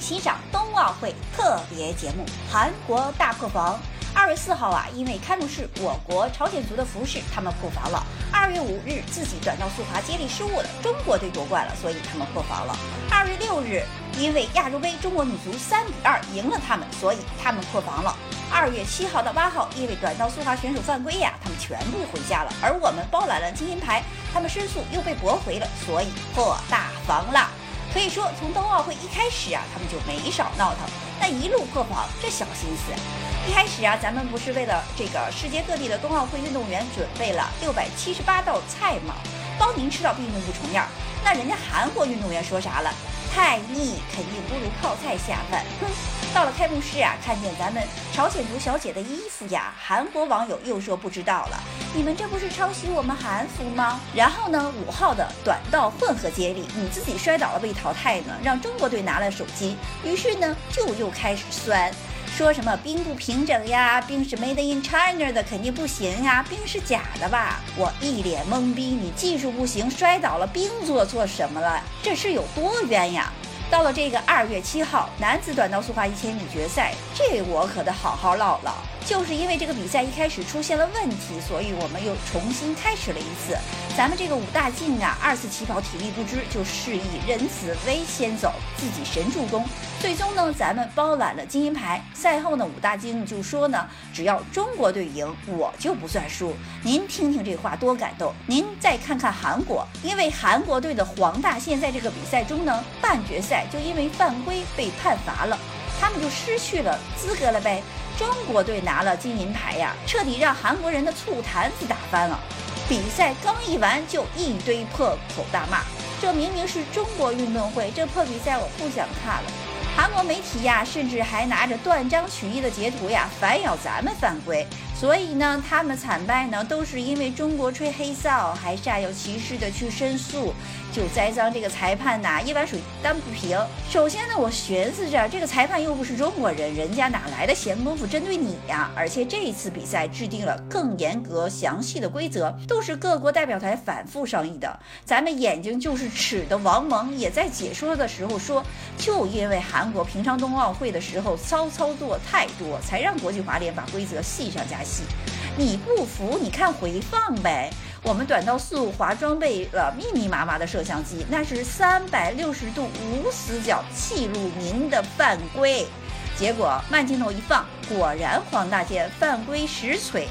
欣赏冬奥会特别节目《韩国大破防》。二月四号啊，因为开幕式我国朝鲜族的服饰，他们破防了。二月五日，自己短道速滑接力失误了，中国队夺冠了，所以他们破防了。二月六日，因为亚洲杯中国女足三比二赢了他们，所以他们破防了。二月七号到八号，因为短道速滑选手犯规呀，他们全部回家了，而我们包揽了金银牌，他们申诉又被驳回了，所以破大防了。可以说，从冬奥会一开始啊，他们就没少闹腾。但一路破防，这小心思。一开始啊，咱们不是为了这个世界各地的冬奥会运动员准备了六百七十八道菜吗？包您吃到闭目不重样。那人家韩国运动员说啥了？太腻，肯定不如泡菜下饭。哼！到了开幕式啊，看见咱们朝鲜族小姐的衣服呀，韩国网友又说不知道了。你们这不是抄袭我们韩服吗？然后呢，五号的短道混合接力，你自己摔倒了被淘汰呢，让中国队拿了手机，于是呢，就又开始酸。说什么冰不平整呀？冰是 made in China 的，肯定不行呀！冰是假的吧？我一脸懵逼。你技术不行，摔倒了，冰做错什么了？这是有多冤呀？到了这个二月七号男子短道速滑一千米决赛，这我可得好好唠唠。就是因为这个比赛一开始出现了问题，所以我们又重新开始了一次。咱们这个武大靖啊，二次起跑体力不支，就示意任子威先走，自己神助攻。最终呢，咱们包揽了金银牌。赛后呢，武大靖就说呢，只要中国队赢，我就不算输。您听听这话多感动。您再看看韩国，因为韩国队的黄大宪在这个比赛中呢，半决赛就因为犯规被判罚了，他们就失去了资格了呗。中国队拿了金银牌呀，彻底让韩国人的醋坛子打翻了。比赛刚一完，就一堆破口大骂。这明明是中国运动会，这破比赛我不想看了。韩国媒体呀，甚至还拿着断章取义的截图呀，反咬咱们犯规。所以呢，他们惨败呢，都是因为中国吹黑哨，还煞有其事的去申诉，就栽赃这个裁判呐，一碗水端不平。首先呢，我寻思着，这个裁判又不是中国人，人家哪来的闲工夫针对你呀？而且这一次比赛制定了更严格详细的规则，都是各国代表团反复商议的。咱们眼睛就是尺的王蒙也在解说的时候说，就因为韩国平昌冬奥会的时候骚操作太多，才让国际滑联把规则细上加细。你不服？你看回放呗。我们短道速滑装备了密密麻麻的摄像机，那是三百六十度无死角记录您的犯规。结果慢镜头一放，果然黄大健犯规实锤。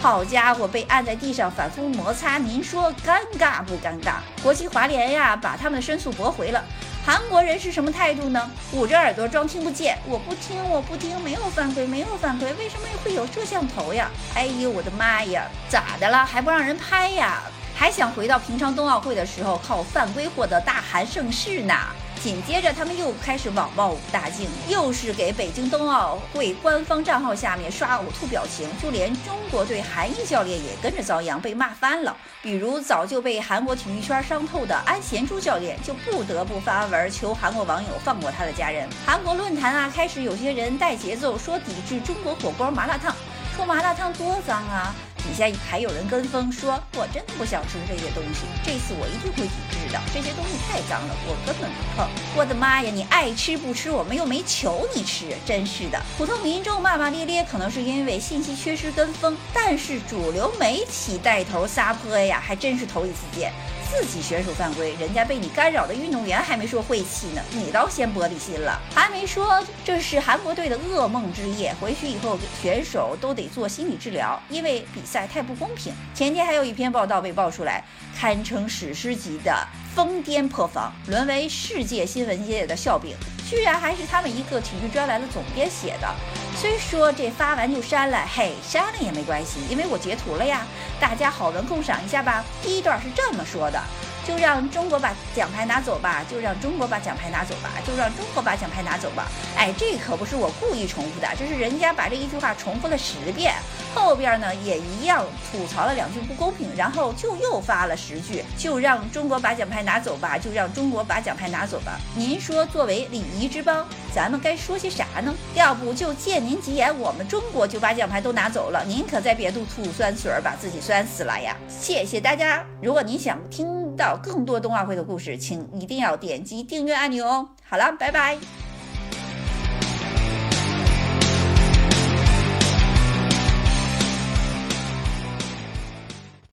好家伙，被按在地上反复摩擦，您说尴尬不尴尬？国际滑联呀，把他们的申诉驳回了。韩国人是什么态度呢？捂着耳朵装听不见，我不听，我不听，没有犯规，没有犯规，为什么会有摄像头呀？哎呦，我的妈呀，咋的了？还不让人拍呀？还想回到平昌冬奥会的时候，靠犯规获得大韩盛世呢？紧接着，他们又开始网暴武大靖，又是给北京冬奥会官方账号下面刷呕吐表情，就连中国队韩裔教练也跟着遭殃，被骂翻了。比如早就被韩国体育圈伤透的安贤洙教练，就不得不发文求韩国网友放过他的家人。韩国论坛啊，开始有些人带节奏说抵制中国火锅麻辣烫，说麻辣烫多脏啊。底下还有人跟风说，我真的不想吃这些东西，这次我一定会抵制的。这些东西太脏了，我根本不碰。我的妈呀，你爱吃不吃，我们又没求你吃，真是的。普通民众骂骂咧咧，可能是因为信息缺失跟风，但是主流媒体带头撒泼呀，还真是头一次见。自己选手犯规，人家被你干扰的运动员还没说晦气呢，你倒先玻璃心了，还没说这是韩国队的噩梦之夜，回去以后选手都得做心理治疗，因为比赛太不公平。前天还有一篇报道被爆出来，堪称史诗级的疯癫破防，沦为世界新闻界的笑柄。居然还是他们一个体育专栏的总编写的，虽说这发完就删了，嘿，删了也没关系，因为我截图了呀，大家好文共赏一下吧。第一段是这么说的。就让中国把奖牌拿走吧，就让中国把奖牌拿走吧，就让中国把奖牌拿走吧。哎，这可不是我故意重复的，这是人家把这一句话重复了十遍，后边呢也一样吐槽了两句不公平，然后就又发了十句，就让中国把奖牌拿走吧，就让中国把奖牌拿走吧。您说，作为礼仪之邦，咱们该说些啥呢？要不就借您吉言，我们中国就把奖牌都拿走了，您可在别处吐酸水儿，把自己酸死了呀！谢谢大家。如果您想听。到更多冬奥会的故事，请一定要点击订阅按钮哦。好了，拜拜。